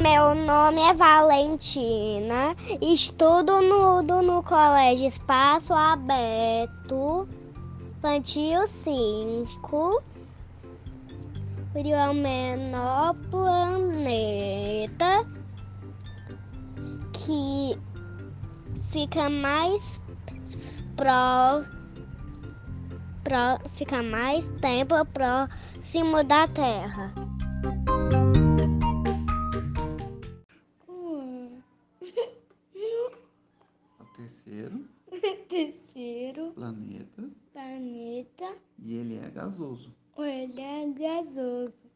Meu nome é Valentina, estudo no, no Colégio Espaço Aberto, Infantil 5. O Rio menor planeta que fica mais pró, pró, fica mais tempo próximo da Terra. O terceiro Terceiro planeta planeta, e ele é gasoso. ele é gasoso.